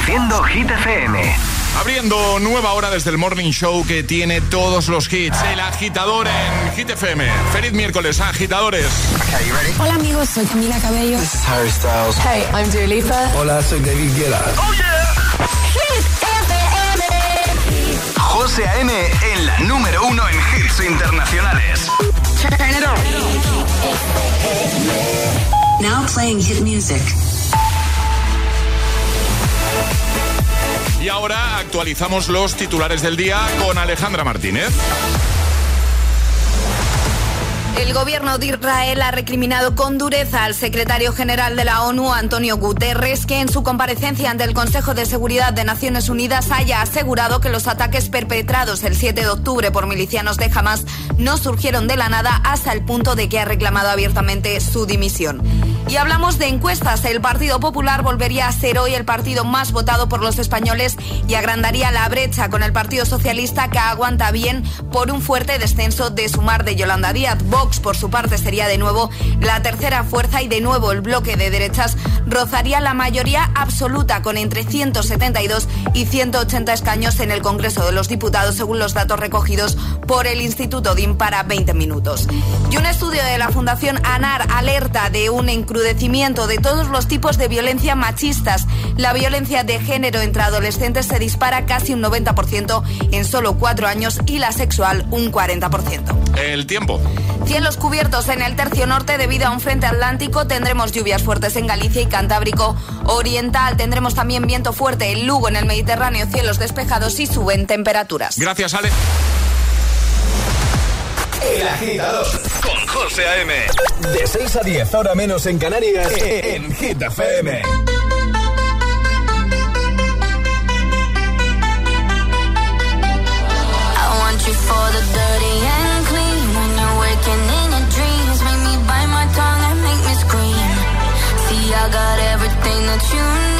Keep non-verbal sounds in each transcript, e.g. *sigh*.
Reproduciendo Hit FM. Abriendo nueva hora desde el Morning Show que tiene todos los hits. El agitador en Hit FM. Feliz miércoles, agitadores. Hola amigos, soy Camila Cabello. This is Harry Styles. Hey, I'm Dua Lipa. Hola, soy David Guetta. Oh yeah. Hit FM. José A.M. en la número uno en hits internacionales. Turn it on. Now playing hit music. Y ahora actualizamos los titulares del día con Alejandra Martínez. El gobierno de Israel ha recriminado con dureza al secretario general de la ONU, Antonio Guterres, que en su comparecencia ante el Consejo de Seguridad de Naciones Unidas haya asegurado que los ataques perpetrados el 7 de octubre por milicianos de Hamas no surgieron de la nada hasta el punto de que ha reclamado abiertamente su dimisión. Y hablamos de encuestas. El Partido Popular volvería a ser hoy el partido más votado por los españoles y agrandaría la brecha con el Partido Socialista que aguanta bien por un fuerte descenso de sumar de Yolanda Díaz. Vox, por su parte, sería de nuevo la tercera fuerza y de nuevo el bloque de derechas rozaría la mayoría absoluta con entre 172 y 180 escaños en el Congreso de los Diputados, según los datos recogidos por el Instituto DIM para 20 minutos. Y un estudio de la Fundación ANAR alerta de un encrudecimiento de todos los tipos de violencia machistas. La violencia de género entre adolescentes se dispara casi un 90% en solo cuatro años y la sexual un 40%. El tiempo. Cielos cubiertos en el tercio norte debido a un frente atlántico. Tendremos lluvias fuertes en Galicia y Cantábrico Oriental. Tendremos también viento fuerte en Lugo, en el Mediterráneo, cielos despejados y suben temperaturas. Gracias, Ale. El agitador Con José A.M. de 6 a 10 hora menos en Canarias en Hit FM. I want you for the dirty you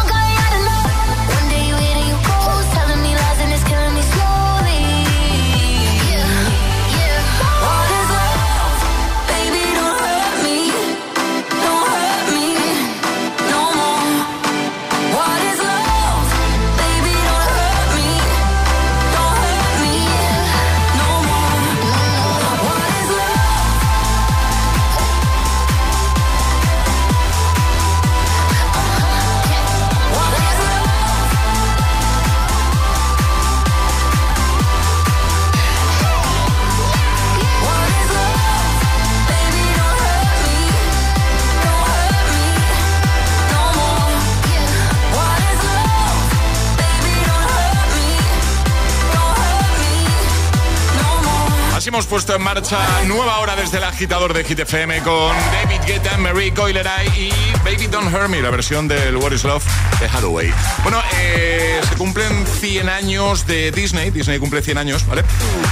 puesto en marcha nueva hora desde el agitador de Hit FM con David Guetta, Marie Coileray y Baby Don't Hurt Me, la versión del What is Love de Hathaway. Bueno, eh, se cumplen 100 años de Disney, Disney cumple 100 años, ¿vale?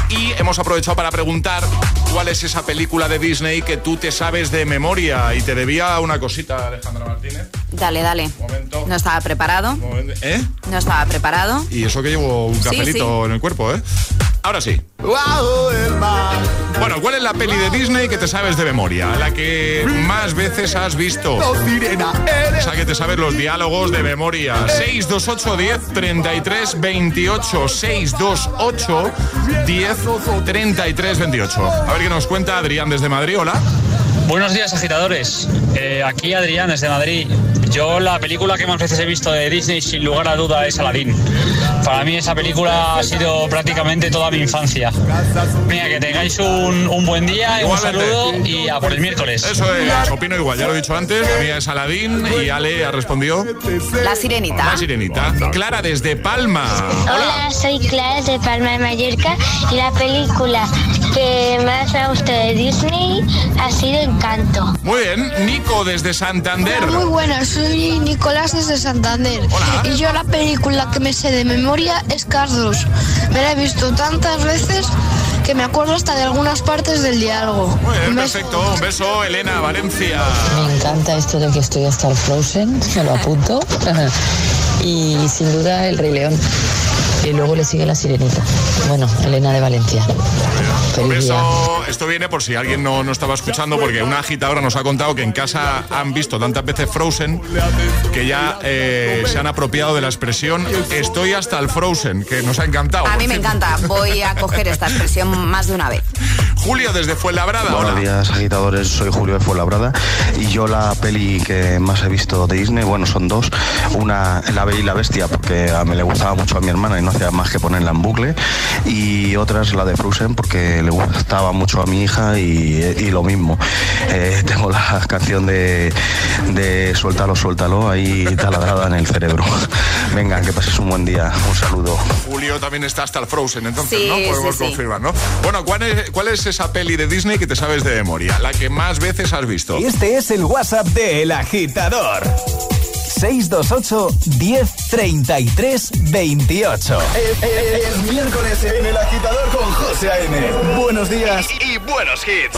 Y hemos aprovechado para preguntar cuál es esa película de Disney que tú te sabes de memoria y te debía una cosita, Alejandra Martínez. Dale, dale. Momento. No estaba preparado. ¿Eh? No estaba preparado. Y eso que llevo un Sí, cafelito sí. en el cuerpo, ¿eh? Ahora sí. Bueno, ¿cuál es la peli de Disney que te sabes de memoria? La que más veces has visto. Esa que te sabes los diálogos de memoria. 628 10 33 28. 628 10 33 28. A ver qué nos cuenta Adrián desde Madrid. Hola. Buenos días, agitadores. Eh, aquí Adrián, desde Madrid. Yo la película que más veces he visto de Disney, sin lugar a duda, es Aladdin. Para mí esa película ha sido prácticamente toda mi infancia. Mira, que tengáis un, un buen día, un saludo y a por el miércoles. Eso es, opino igual, ya lo he dicho antes. La mía es Aladdin y Ale ha respondido. La sirenita. La sirenita. Clara desde Palma. Hola, soy Clara de Palma de Mallorca y la película que más me ha gustado de Disney ha sido Encanto. Muy bien, Nico desde Santander. Muy buenas, soy Nicolás desde Santander. Y yo la película que me sé de memoria es Cars 2. Me la he visto tantas veces que me acuerdo hasta de algunas partes del diálogo. Muy bien, perfecto. Un beso, Elena, Valencia. Me encanta esto de que estoy hasta el Frozen, me lo apunto. *laughs* y sin duda el Rey León. Y luego le sigue la Sirenita. Bueno, Elena de Valencia. Feliz beso. Esto viene por si alguien no, no estaba escuchando, porque una agitadora nos ha contado que en casa han visto tantas veces Frozen que ya eh, se han apropiado de la expresión estoy hasta el Frozen, que nos ha encantado. A mí me encanta. Voy a coger esta expresión más de una vez. Julio desde Fuenlabrada. Buenos Hola. días, agitadores. Soy Julio de Fuenlabrada y yo la peli que más he visto de Disney, bueno, son dos. Una, La Bella y la Bestia, porque a mí le gustaba mucho a mi hermana y no hacía más que ponerla en bucle. Y otra es la de Frozen, porque le gustaba mucho a mi hija y, y lo mismo. Eh, *laughs* tengo la canción de, de Suéltalo, suéltalo ahí taladrada en el cerebro. *laughs* Venga, que pases un buen día. Un saludo. Julio también está hasta el Frozen, entonces, Sí, ¿no? Podemos sí, sí. confirmar, ¿no? Bueno, ¿cuál es, ¿cuál es esa peli de Disney que te sabes de memoria? La que más veces has visto. Este es el WhatsApp de El Agitador. 628 10 33 28. Es, es miércoles en El Agitador con José A.M. Buenos días y, y buenos hits.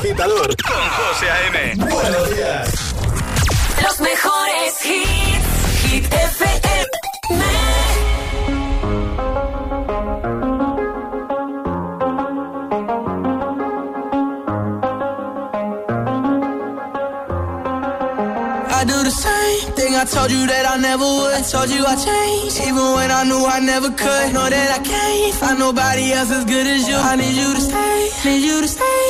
Agitador con José A.M. Buenos días. Los mejores hits. Hit FM. I do the same thing I told you that I never would. I told you I changed, even when I knew I never could. Know that I can't find nobody else as good as you. I need you to stay, need you to stay.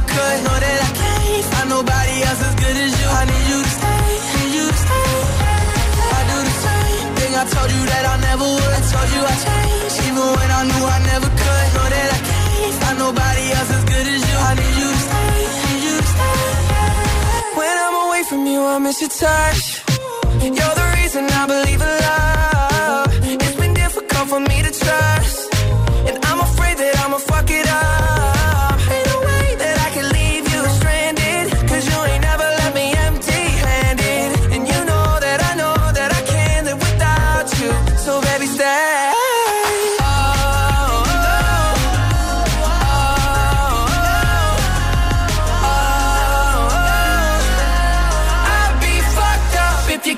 told you that I never would. I told you I changed, even when I knew I never could. Know that I can't find nobody else as good as you. I need you to stay, need you to stay. When I'm away from you, I miss your touch. You're the reason I believe in love. It's been difficult for me to trust. And I'm afraid that I'ma fuck it up.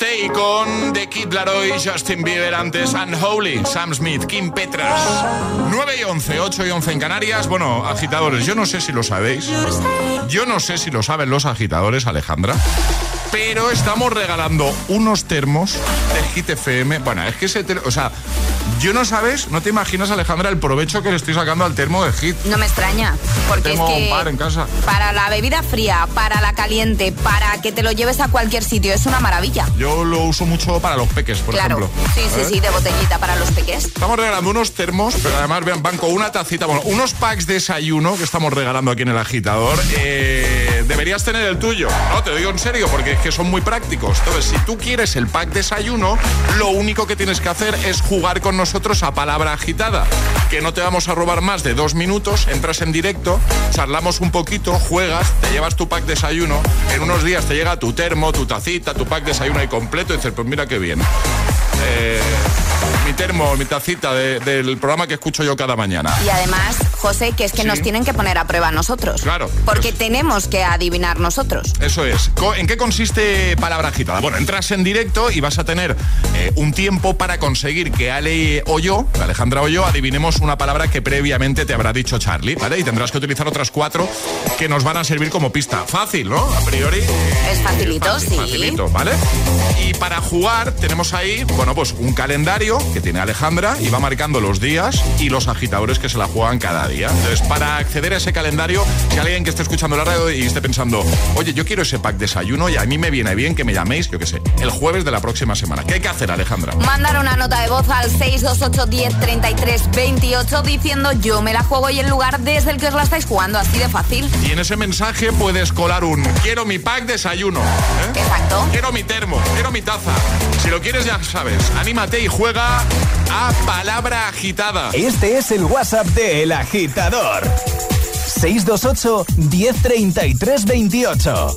Stay con The Kid Laroi, Justin Bieber, antes Unholy, Sam Smith, Kim Petras. 9 y 11, 8 y 11 en Canarias. Bueno, agitadores, yo no sé si lo sabéis. Yo no sé si lo saben los agitadores, Alejandra. Pero estamos regalando unos termos de Hit FM. Bueno, es que ese ter- o sea, yo no sabes, no te imaginas, Alejandra, el provecho que le estoy sacando al termo de Hit. No me extraña, porque es Tengo un que par en casa. para la bebida fría, para la caliente, para que te lo lleves a cualquier sitio, es una maravilla. Yo lo uso mucho para los peques, por claro, ejemplo. sí, sí, ¿Eh? sí, de botellita para los peques. Estamos regalando unos termos, pero además, vean, van con una tacita, bueno, unos packs de desayuno que estamos regalando aquí en el agitador. Eh, deberías tener el tuyo, ¿no? Te digo en serio, porque que son muy prácticos. Entonces, si tú quieres el pack desayuno, lo único que tienes que hacer es jugar con nosotros a palabra agitada. Que no te vamos a robar más de dos minutos, entras en directo, charlamos un poquito, juegas, te llevas tu pack desayuno, en unos días te llega tu termo, tu tacita, tu pack desayuno ahí completo y dices, pues mira qué bien. Eh, mi termo, mi tacita de- del programa que escucho yo cada mañana. Y además, José, que es que Sí. nos tienen que poner a prueba nosotros. Claro. Porque tenemos que adivinar nosotros. Eso es. ¿En qué consiste palabra agitada? Bueno, entras en directo y vas a tener eh, un tiempo para conseguir que Ale o yo, Alejandra o yo, adivinemos una palabra que previamente te habrá dicho Charlie, ¿vale? Y tendrás que utilizar otras cuatro que nos van a servir como pista. Fácil, ¿no? A priori. Es facilito, fácil, sí. Facilito, ¿vale? Y para jugar tenemos ahí, bueno, pues un calendario que tiene Alejandra y va marcando los días y los agitadores que se la juegan cada día. Entonces, para acceder a ese calendario, si alguien que esté escuchando la radio y esté pensando, oye, yo quiero ese pack desayuno y a mí me viene bien que me llaméis, yo qué sé, el jueves de la próxima semana. ¿Qué hay que hacer, Alejandra? Mandar una nota de voz al 628 10 33 28 diciendo yo me la juego y el lugar desde el que os la estáis jugando, así de fácil. Y en ese mensaje puedes colar un quiero mi pack desayuno. ¿eh? Exacto. Quiero mi termo, quiero mi taza. Si lo quieres ya sabes, anímate y juega a palabra agitada. Este es el WhatsApp de El Agitador. 628 1033 28.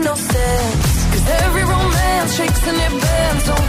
no sense. Cause every romance shakes and it bends. Don't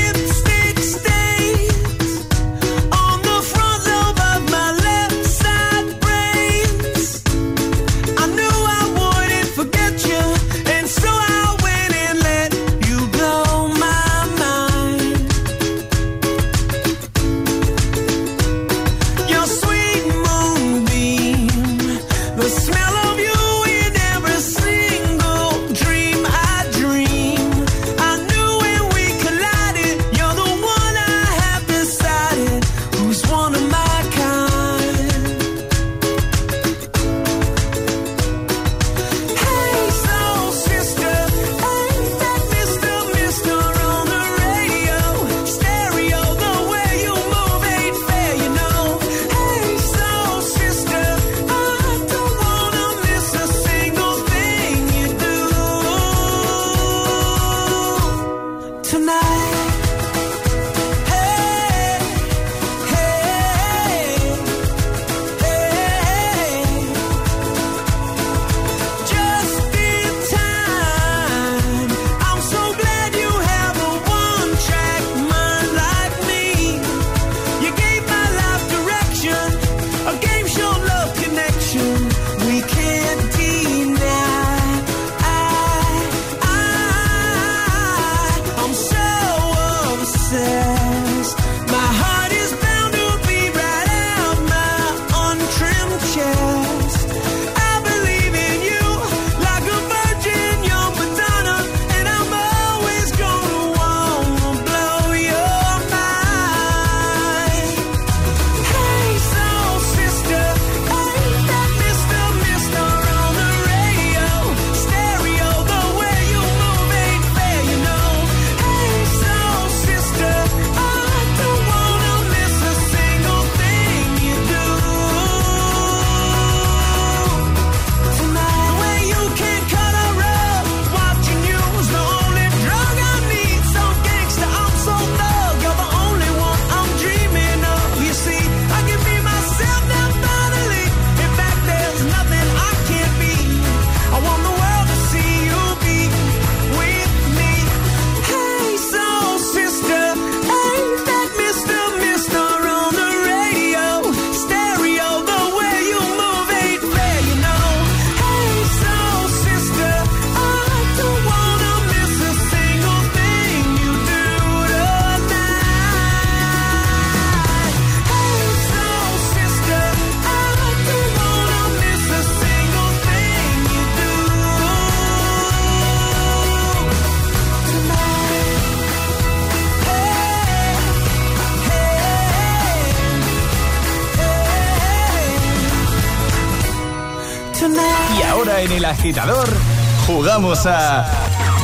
jugamos a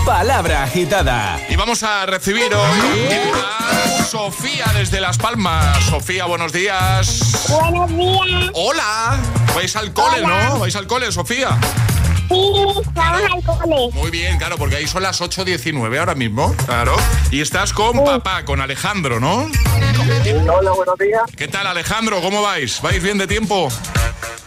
Palabra Agitada. Y vamos a recibir hoy a Sofía desde Las Palmas. Sofía, buenos días. Buenos días. Hola. Vais al cole, ¿no? Vais al cole, Sofía. Sí, vamos al cole. Muy bien, claro, porque ahí son las 8.19 ahora mismo, claro. Y estás con papá, con Alejandro, ¿no? Hola, buenos días. ¿Qué tal, Alejandro? ¿Cómo vais? ¿Vais bien de tiempo?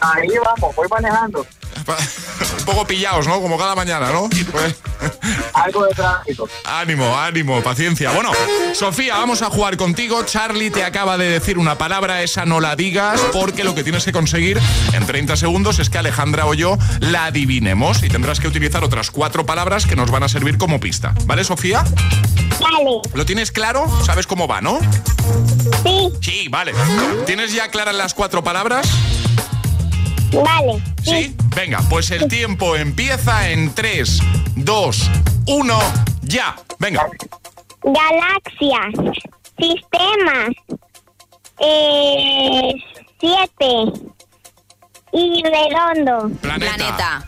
Ahí vamos, voy manejando. Un *laughs* poco pillados, ¿no? Como cada mañana, ¿no? Pues... *laughs* Algo de tráfico. Ánimo, ánimo, paciencia. Bueno, Sofía, vamos a jugar contigo. Charlie te acaba de decir una palabra, esa no la digas, porque lo que tienes que conseguir en 30 segundos es que Alejandra o yo la adivinemos y tendrás que utilizar otras cuatro palabras que nos van a servir como pista. ¿Vale, Sofía? Vale. ¿Lo tienes claro? ¿Sabes cómo va, no? Sí. Sí, vale. ¿Tienes ya claras las cuatro palabras? Vale. ¿Sí? Venga, pues el tiempo empieza en 3, 2, 1, ya. Venga. Galaxias. Sistemas. Eh, siete. Y redondo. Planeta. Planeta.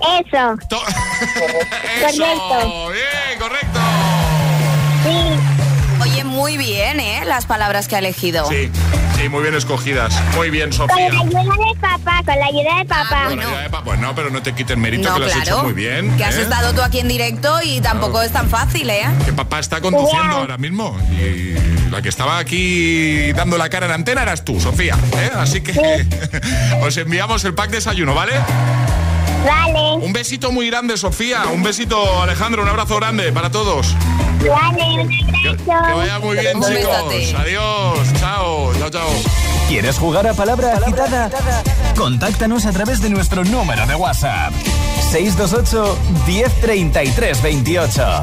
Eso. To- *laughs* Correcto. Bien, correcto. Sí. Muy bien, ¿eh? Las palabras que ha elegido. Sí, sí, muy bien escogidas. Muy bien, Con Sofía. la ayuda de papá, con la ayuda de papá. bueno. Bueno, ya, epa, pues no, pero no te quiten mérito No, que lo has claro. hecho muy bien. Que has ¿eh? estado tú aquí en directo y tampoco es tan fácil, ¿eh? Que papá está conduciendo ahora mismo. Y la que estaba aquí dando la cara en antena eras tú, Sofía. ¿eh? Así que *laughs* os enviamos el pack desayuno, ¿vale? Vale. Un besito muy grande, Sofía. Un besito, Alejandro. Un abrazo grande para todos. Vale, un Que, que abrazo. vaya muy bien, Un chicos. Adiós. Chao. Chao, chao. ¿Quieres jugar a Palabra Agitada? Contáctanos a través de nuestro número de WhatsApp. 628 1033 28.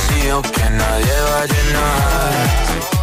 vacío que nadie va a llenar.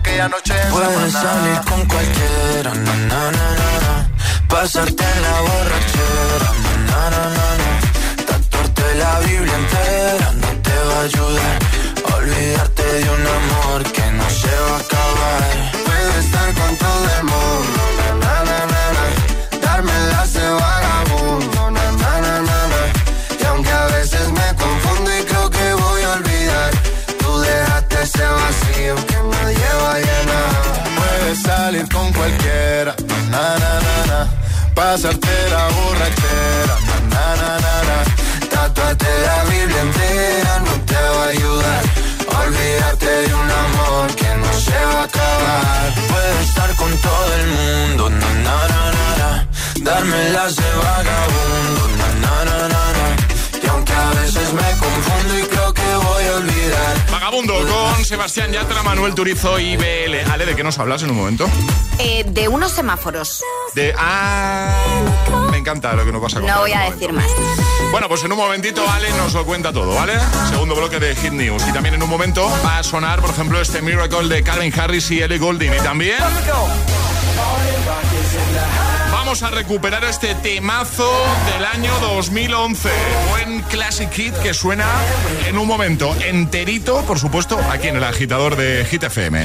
aquella noche en Puedes salir con cualquiera, na, na, na. Pasarte en la borrachera, na, na, na. Tatuarte la Biblia entera no te va a ayudar olvidarte de un amor que no se va a acabar. Puedes estar con todo el cualquiera, na, na, na, na. pasarte la borrachera, na, na, na, na, na. Tatuarte la Biblia entera no te va a ayudar a olvidarte de un amor que no se va a acabar. Puedes estar con todo el mundo, na, na, na, na, darme las de vagabundo, na, na, na, na, na. Y aunque a veces me confundo y creo Vagabundo con Sebastián Yatra, Manuel Turizo y BL. Ale, ¿de qué nos hablas en un momento? Eh, de unos semáforos. De. Ah. Me encanta lo que nos vas a contar. No voy a decir más. Bueno, pues en un momentito Ale nos lo cuenta todo, ¿vale? Segundo bloque de Hit News. Y también en un momento va a sonar, por ejemplo, este Miracle de Calvin Harris y Ellie Goulding. Y también vamos a recuperar este temazo del año 2011. Buen Classic Hit que suena en un momento enterito, por supuesto, aquí en el agitador de Hit FM.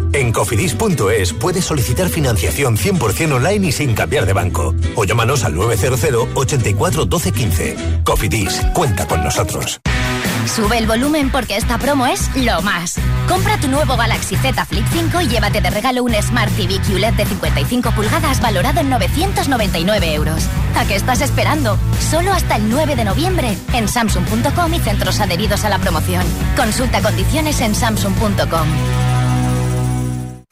En cofidis.es puedes solicitar financiación 100% online y sin cambiar de banco. O llámanos al 900 84 12 15. Cofidis, cuenta con nosotros. Sube el volumen porque esta promo es lo más. Compra tu nuevo Galaxy Z Flip 5 y llévate de regalo un Smart TV QLED de 55 pulgadas valorado en 999 euros. ¿A qué estás esperando? Solo hasta el 9 de noviembre en Samsung.com y centros adheridos a la promoción. Consulta condiciones en Samsung.com.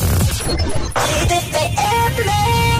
¡Hit FM!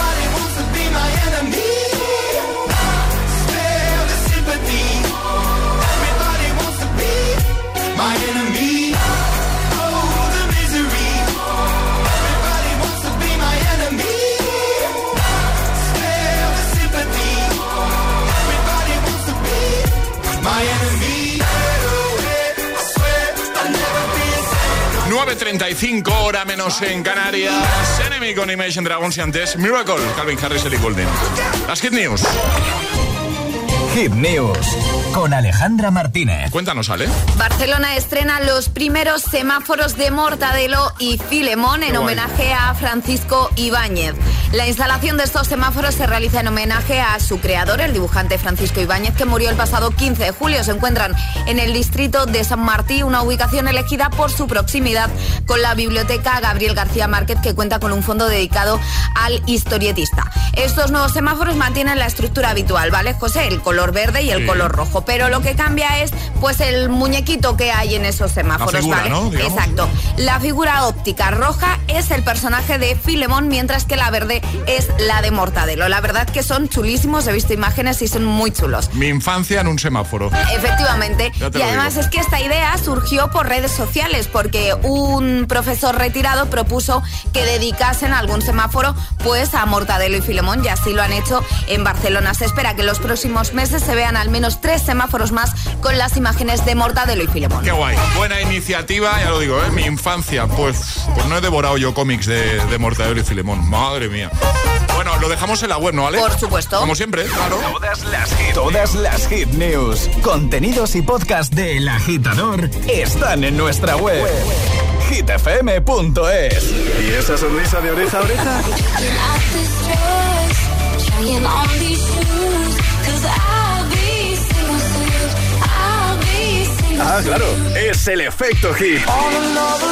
9.35, hora menos en Canarias. Enemy con Imagine Dragons y antes Miracle, Calvin Harris, Ellie Goulding. Las Hit News. Hit News con Alejandra Martínez. Cuéntanos, Ale. Barcelona estrena los primeros semáforos de Mortadelo y Filemón en homenaje a Francisco Ibáñez. La instalación de estos semáforos se realiza en homenaje a su creador, el dibujante Francisco Ibáñez, que murió el pasado 15 de julio. Se encuentran en el distrito de San Martí, una ubicación elegida por su proximidad con la biblioteca Gabriel García Márquez, que cuenta con un fondo dedicado al historietista. Estos nuevos semáforos mantienen la estructura habitual, ¿vale, José? El color verde y el Sí. color rojo. Pero lo que cambia es, pues, el muñequito que hay en esos semáforos, La figura, ¿vale? ¿no? Exacto. La figura óptica roja es el personaje de Filemón, mientras que la verde es la de Mortadelo. La verdad que son chulísimos, he visto imágenes y son muy chulos. Mi infancia en un semáforo. Efectivamente. Y además es que esta idea surgió por redes sociales porque un profesor retirado propuso que dedicasen algún semáforo pues a Mortadelo y Filemón y así lo han hecho en Barcelona. Se espera que en los próximos meses se vean al menos tres semáforos más con las imágenes de Mortadelo y Filemón. Qué guay. Buena iniciativa, ya lo digo, ¿eh? Mi infancia. Pues, pues no he devorado yo cómics de, de Mortadelo y Filemón. Madre mía. Bueno, lo dejamos en la web, ¿no, Ale? Por supuesto. Como siempre, claro. Todas las hit, todas las hit news, contenidos y podcast del agitador están en nuestra web. hitfm.es. ¿Y esa sonrisa de oreja a oreja? Ah, claro, es el efecto hit. All alone,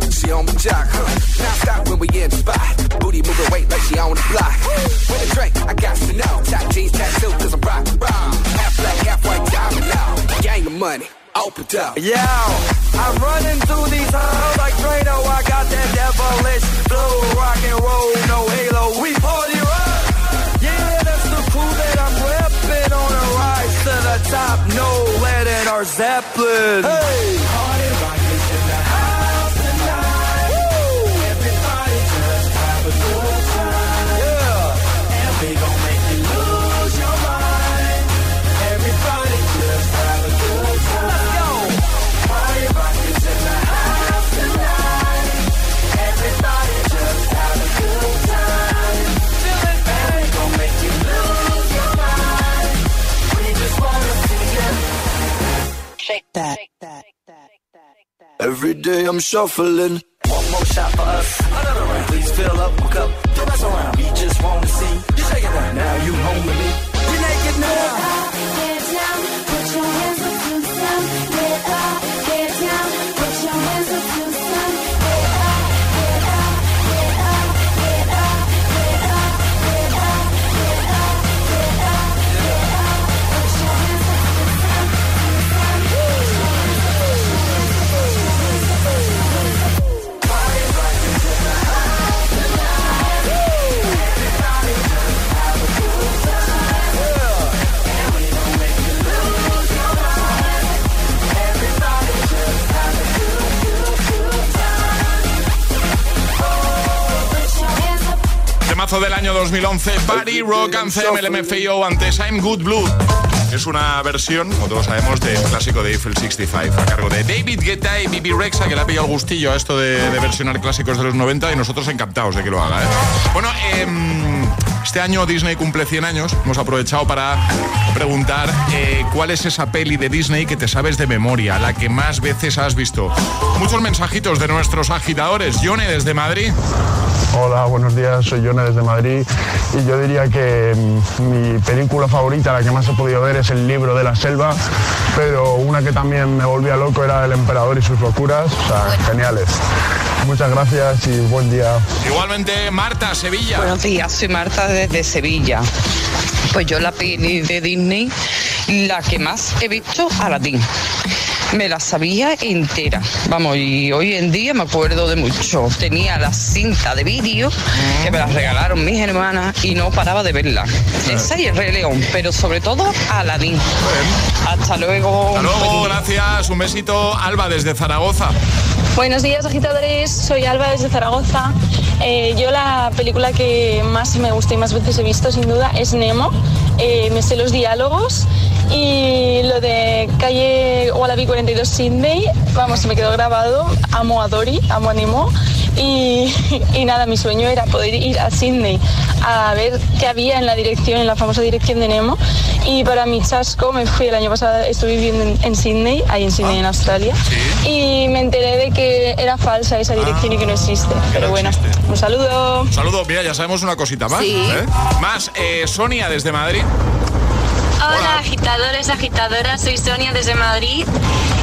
Girl, she on my jock. Huh. Now stop when we in the spot. Booty moving weight like she on the block. With a drink, I got to know. Top jeans, tattoo, cause I'm rock bomb. Half black, half white, diamond now. Gang of money, open up. Yo, I'm running through these halls like Drano. I got that devilish flow, rock and roll, no halo. We party rock. Yeah, that's the crew that I'm repping on a rise to the top. No lead in our Zeppelin. Hey, party rock Every day I'm shuffling. One more shot for us. Another round. Please fill up. Don't mess around. We just want to see Del año 2011, Party Rock Anthem, el MFAO antes I'm Good Blue. Es una versión, como todos sabemos, del clásico de Eiffel 65, a cargo de David Guetta y Bibi Rexa, que le ha pillado el gustillo a esto de, versionar clásicos de los 90 y nosotros encantados de que lo haga. ¿eh? Bueno, em, este año Disney cumple 100 años. Hemos aprovechado para preguntar eh, cuál es esa peli de Disney que te sabes de memoria, la que más veces has visto. Muchos mensajitos de nuestros agitadores. Yone desde Madrid. Hola, buenos días, soy Yone desde Madrid y yo diría que mm, mi película favorita, la que más he podido ver, es El libro de la selva, pero una que también me volvía loco era El emperador y sus locuras, o sea, geniales. Muchas gracias y buen día. Igualmente, Marta, Sevilla. Buenos días, soy Marta desde Sevilla. Pues yo la peli de Disney, la que más he visto, Aladdin. Me la sabía entera. Vamos, y hoy en día me acuerdo de mucho. Tenía la cinta de vídeo que me la regalaron mis hermanas y no paraba de verla. Esa y el Rey León, pero sobre todo Aladdin. Hasta luego. Hasta luego, gracias. Un besito, Alba desde Zaragoza. Buenos días, agitadores. Soy Alba desde Zaragoza. Eh, yo la película que más me gusta y más veces he visto, sin duda, es Nemo. Eh, me sé los diálogos y lo de calle Wallaby 42 Sydney, vamos, se me quedó grabado. Amo a Dory, amo a Nemo. Y, y nada, mi sueño era poder ir a Sydney a ver qué había en la dirección, en la famosa dirección de Nemo. Y para mi chasco me fui el año pasado, estuve viviendo en, en Sydney, ahí en Sydney, en Australia. Y me enteré de que era falsa esa dirección y que no existe. Pero bueno, un saludo. Un saludo, mira, ya sabemos una cosita más. Sí. ¿eh? Más, eh, Sonia desde Madrid. Hola, agitadores, agitadoras, soy Sonia desde Madrid.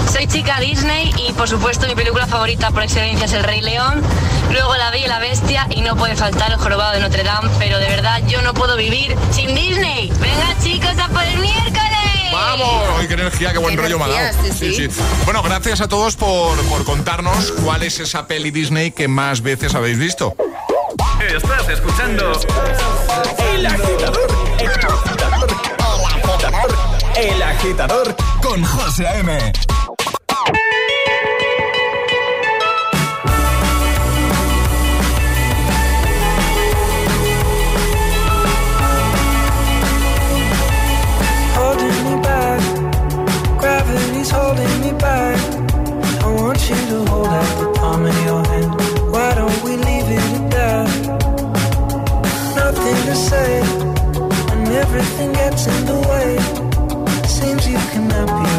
Soy chica Disney y por supuesto mi película favorita por excelencia es El Rey León. Luego La Bella y la Bestia y no puede faltar El Jorobado de Notre Dame, pero de verdad yo no puedo vivir sin Disney. Venga chicos, a por el miércoles. ¡Vamos! ¡Ay, qué energía, qué buen rollo me ha dado! Sí. Bueno, gracias a todos por, por contarnos cuál es esa peli Disney que más veces habéis visto. Estás escuchando El Agitador el Agitador con José A.M. gravity's holding me back. I want you to hold out the palm of your hand. Why don't we leave it at? Nothing to say when everything gets in the way. seems you cannot be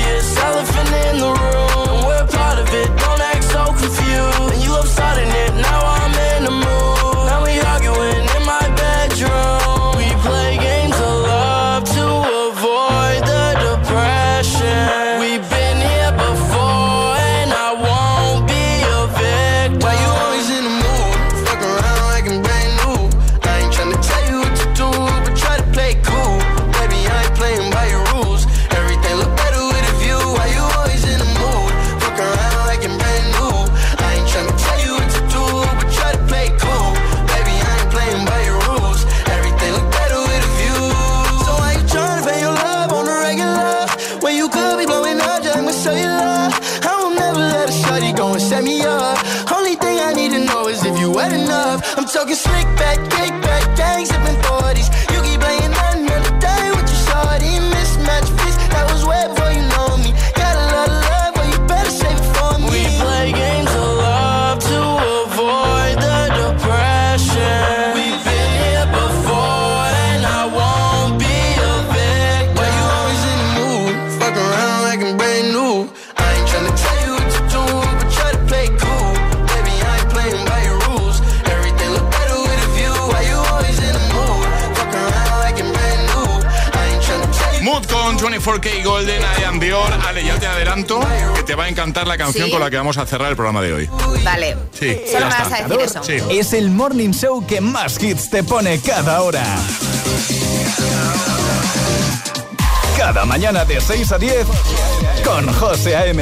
anterior. Ale, ya te adelanto que te va a encantar la canción con la que vamos a cerrar el programa de hoy. Vale. Sí. Es el morning show que más hits te pone cada hora. Cada mañana de 6 a 10 con José A.M.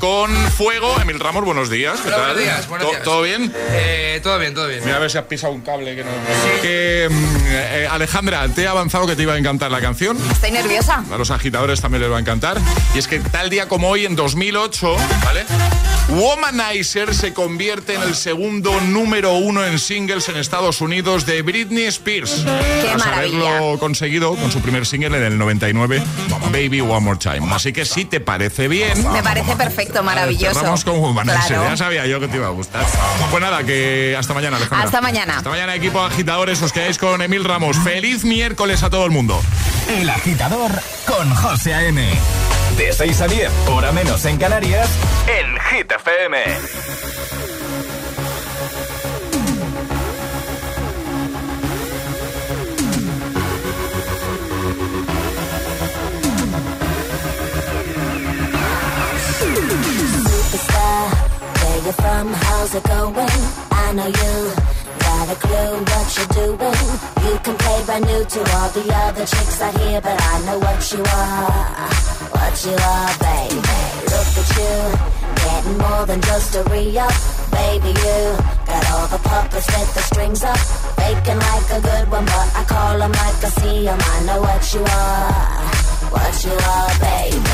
Con Fuego. Emil Ramos, buenos días. ¿Qué Hola, tal? buenos días, buenos ¿To- días. ¿Todo bien? Eh, todo bien, todo bien. Mira a ver si has pisado un cable que no. Que, mm, eh, Alejandra, te he avanzado que te iba a encantar la canción. Estoy nerviosa. A los agitadores también les va a encantar. Y es que tal día como hoy, en 2008, ¿vale? Womanizer se convierte en el segundo número uno en singles en Estados Unidos de Britney Spears. Tras maravilla. haberlo conseguido con su primer single en el 99, Baby One More Time. Así que si te parece bien. Me parece perfecto, maravilloso. Cerramos con Womanizer. Claro. Ya sabía yo que te iba a gustar. Pues nada, que hasta mañana, Alejandra. Hasta mañana. Hasta mañana, equipo de agitadores. Os quedáis con Emil Ramos. Feliz miércoles a todo el mundo. El agitador con José A.M. De 6 a 10, hora menos en Canarias, en Hit FM. Superstar, you from? How's it going? I know you got a clue what you're doing. You can play brand new to all the other chicks out here, but I know what you are, what you are, baby. Look at you, getting more than just a re-up, baby. You got all the puppets with the strings up, faking like a good one, but I call 'em like I see 'em. I know what you are, what you are, baby.